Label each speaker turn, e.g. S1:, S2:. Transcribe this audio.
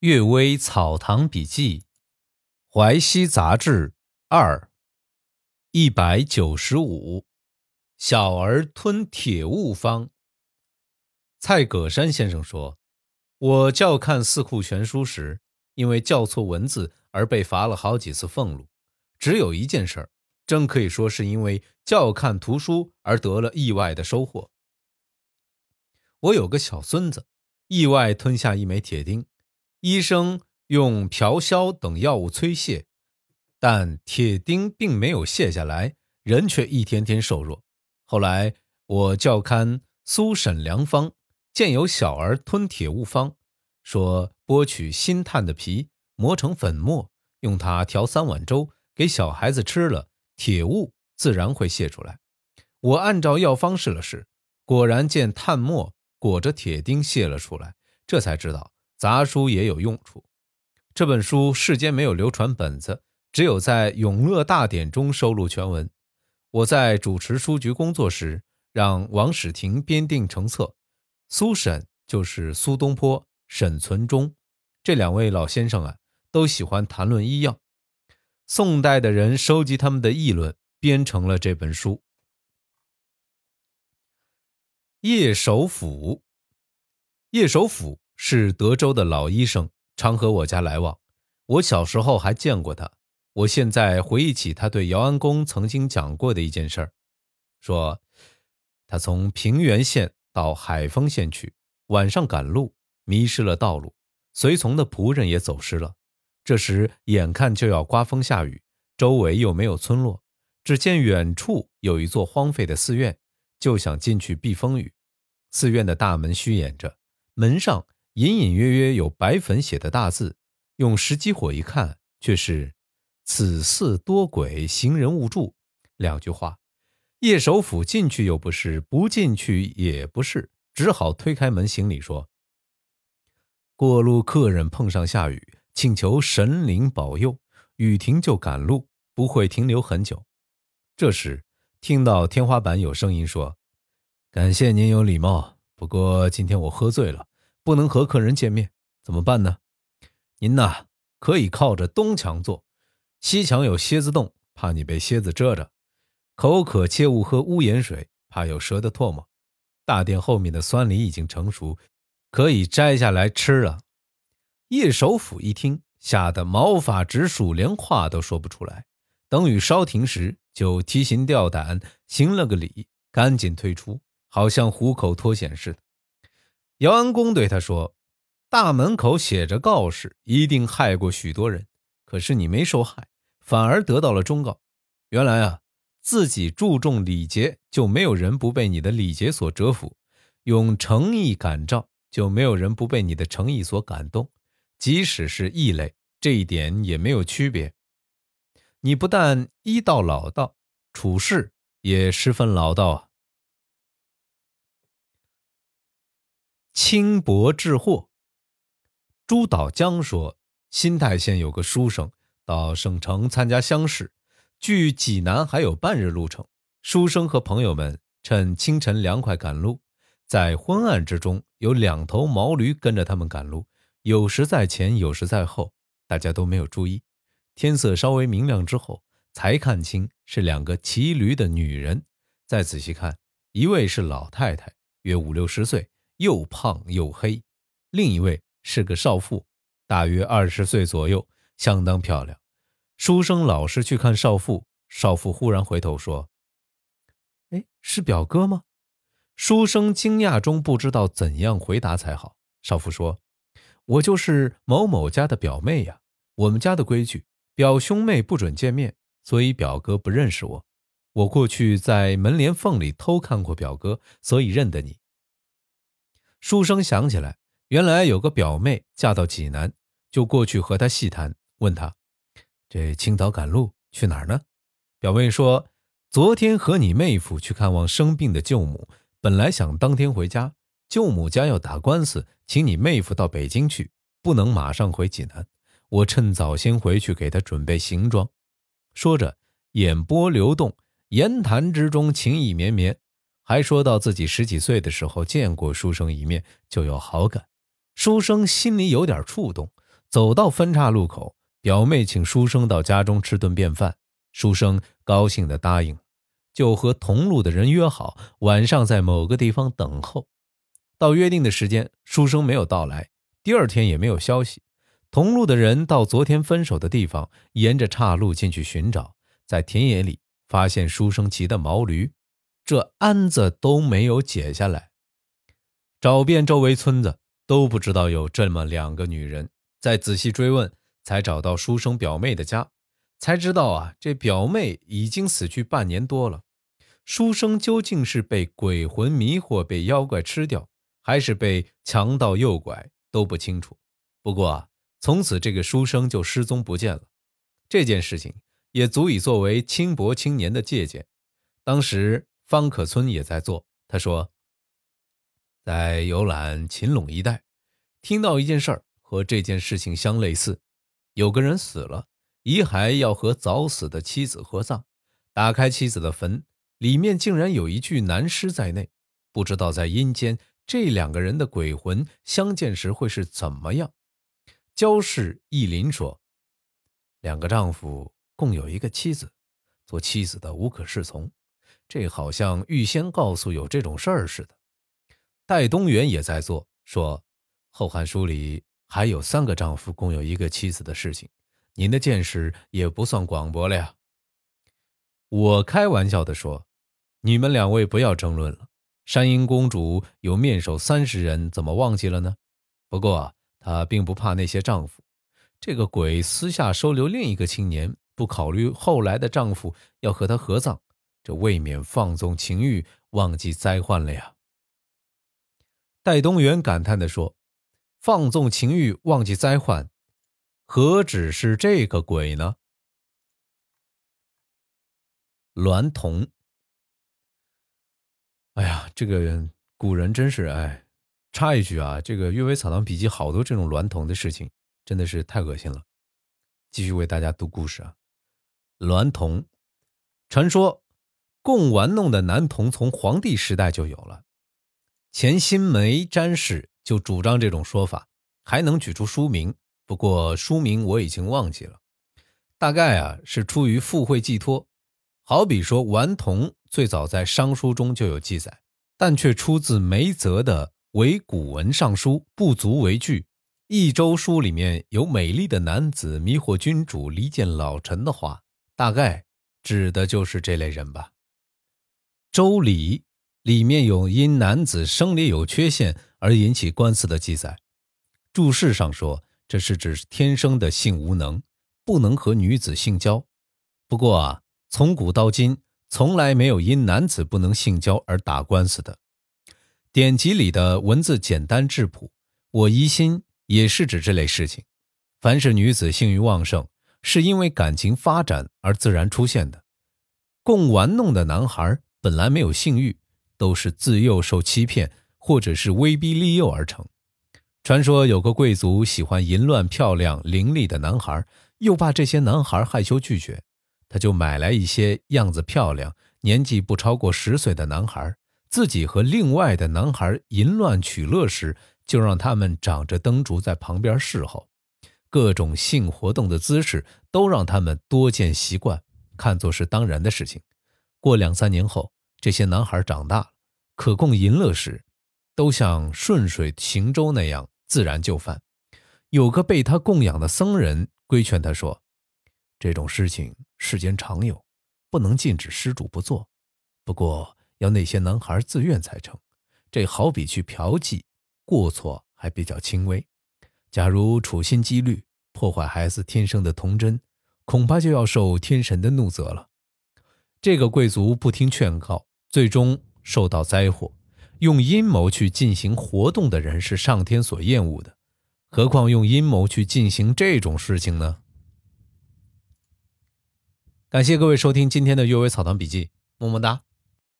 S1: 阅微草堂笔记，淮西杂志二，一百九十五。小儿吞铁物方。蔡葛山先生说：“我校看《四库全书》时，因为校错文字而被罚了好几次俸禄。只有一件事儿，真可以说是因为校看图书而得了意外的收获。我有个小孙子，意外吞下一枚铁钉。”医生用朴硝等药物催泻，但铁钉并没有卸下来，人却一天天瘦弱。后来我校勘《苏沈良方》，见有小儿吞铁物方，说剥取新炭的皮，磨成粉末，用它调三碗粥给小孩子吃了，铁物自然会泄出来。我按照药方试了试，果然见炭末裹着铁钉泄了出来，这才知道。杂书也有用处。这本书世间没有流传本子，只有在《永乐大典》中收录全文。我在主持书局工作时，让王史廷编订成册。苏沈就是苏东坡、沈存中这两位老先生啊，都喜欢谈论医药。宋代的人收集他们的议论，编成了这本书。叶守府，叶守府。是德州的老医生，常和我家来往。我小时候还见过他。我现在回忆起他对姚安公曾经讲过的一件事儿，说他从平原县到海丰县去，晚上赶路，迷失了道路，随从的仆人也走失了。这时眼看就要刮风下雨，周围又没有村落，只见远处有一座荒废的寺院，就想进去避风雨。寺院的大门虚掩着，门上。隐隐约约有白粉写的大字，用石机火一看，却是“此寺多鬼，行人勿住”两句话。叶首府进去又不是，不进去也不是，只好推开门行礼说：“过路客人碰上下雨，请求神灵保佑，雨停就赶路，不会停留很久。”这时听到天花板有声音说：“感谢您有礼貌，不过今天我喝醉了。”不能和客人见面，怎么办呢？您呐，可以靠着东墙坐，西墙有蝎子洞，怕你被蝎子蛰着。口渴切勿喝屋檐水，怕有蛇的唾沫。大殿后面的酸梨已经成熟，可以摘下来吃了。叶首府一听，吓得毛发直竖，连话都说不出来。等雨稍停时，就提心吊胆，行了个礼，赶紧退出，好像虎口脱险似的。姚安公对他说：“大门口写着告示，一定害过许多人。可是你没受害，反而得到了忠告。原来啊，自己注重礼节，就没有人不被你的礼节所折服；用诚意感召，就没有人不被你的诚意所感动。即使是异类，这一点也没有区别。你不但医道老道，处事也十分老道啊。”轻薄致祸。朱岛江说，新泰县有个书生到省城参加乡试，距济南还有半日路程。书生和朋友们趁清晨凉快赶路，在昏暗之中，有两头毛驴跟着他们赶路，有时在前，有时在后，大家都没有注意。天色稍微明亮之后，才看清是两个骑驴的女人。再仔细看，一位是老太太，约五六十岁。又胖又黑，另一位是个少妇，大约二十岁左右，相当漂亮。书生老是去看少妇，少妇忽然回头说：“哎，是表哥吗？”书生惊讶中不知道怎样回答才好。少妇说：“我就是某某家的表妹呀。我们家的规矩，表兄妹不准见面，所以表哥不认识我。我过去在门帘缝里偷看过表哥，所以认得你。”书生想起来，原来有个表妹嫁到济南，就过去和她细谈，问她：“这清早赶路去哪儿呢？”表妹说：“昨天和你妹夫去看望生病的舅母，本来想当天回家，舅母家要打官司，请你妹夫到北京去，不能马上回济南。我趁早先回去给他准备行装。”说着，眼波流动，言谈之中情意绵绵。还说到自己十几岁的时候见过书生一面，就有好感。书生心里有点触动，走到分岔路口，表妹请书生到家中吃顿便饭，书生高兴地答应，就和同路的人约好晚上在某个地方等候。到约定的时间，书生没有到来，第二天也没有消息。同路的人到昨天分手的地方，沿着岔路进去寻找，在田野里发现书生骑的毛驴，这鞍子都没有解下来。找遍周围村子，都不知道有这么两个女人。再仔细追问，才找到书生表妹的家，才知道啊，这表妹已经死去半年多了。书生究竟是被鬼魂迷惑，被妖怪吃掉，还是被强盗诱拐，都不清楚。不过啊。从此，这个书生就失踪不见了。这件事情也足以作为轻薄青年的借鉴。当时方可村也在做。他说，在游览秦陇一带，听到一件事儿和这件事情相类似：有个人死了，遗骸要和早死的妻子合葬，打开妻子的坟，里面竟然有一具男尸在内。不知道在阴间，这两个人的鬼魂相见时会是怎么样。焦氏义林说：“两个丈夫共有一个妻子，做妻子的无可适从，这好像预先告诉有这种事儿似的。”戴东元也在做，说《后汉书》里还有三个丈夫共有一个妻子的事情，您的见识也不算广博了呀。我开玩笑地说：“你们两位不要争论了。山阴公主有面首三十人，怎么忘记了呢？不过。”她并不怕那些丈夫，这个鬼私下收留另一个青年，不考虑后来的丈夫要和她合葬，这未免放纵情欲，忘记灾患了呀。戴东元感叹地说：“放纵情欲，忘记灾患，何止是这个鬼呢？”娈童，哎呀，这个古人真是哎。插一句啊，这个《阅微草堂笔记》好多这种娈童的事情，真的是太恶心了。继续为大家读故事啊。娈童，传说供玩弄的男童从黄帝时代就有了，钱新梅詹氏就主张这种说法，还能举出书名，不过书名我已经忘记了。大概啊是出于附会寄托，好比说顽童最早在商书中就有记载，但却出自梅泽的。为古文尚书不足为惧，《益州书》里面有美丽的男子迷惑君主、离间老臣的话，大概指的就是这类人吧。《周礼》里面有因男子生理有缺陷而引起官司的记载，注释上说这是指天生的性无能，不能和女子性交。不过啊，从古到今从来没有因男子不能性交而打官司的。典籍里的文字简单质朴，我疑心也是指这类事情。凡是女子性欲旺盛，是因为感情发展而自然出现的。供玩弄的男孩本来没有性欲，都是自幼受欺骗或者是威逼利诱而成。传说有个贵族喜欢淫乱漂亮伶俐的男孩，又怕这些男孩害羞拒绝，他就买来一些样子漂亮、年纪不超过十岁的男孩。自己和另外的男孩淫乱取乐时，就让他们长着灯烛在旁边侍候，各种性活动的姿势都让他们多见习惯，看作是当然的事情。过两三年后，这些男孩长大了，可供淫乐时，都像顺水行舟那样自然就范。有个被他供养的僧人规劝他说：“这种事情世间常有，不能禁止施主不做。不过。”要那些男孩自愿才成，这好比去嫖妓，过错还比较轻微。假如处心积虑破坏孩子天生的童真，恐怕就要受天神的怒责了。这个贵族不听劝告，最终受到灾祸。用阴谋去进行活动的人是上天所厌恶的，何况用阴谋去进行这种事情呢？感谢各位收听今天的《阅微草堂笔记》，么么哒。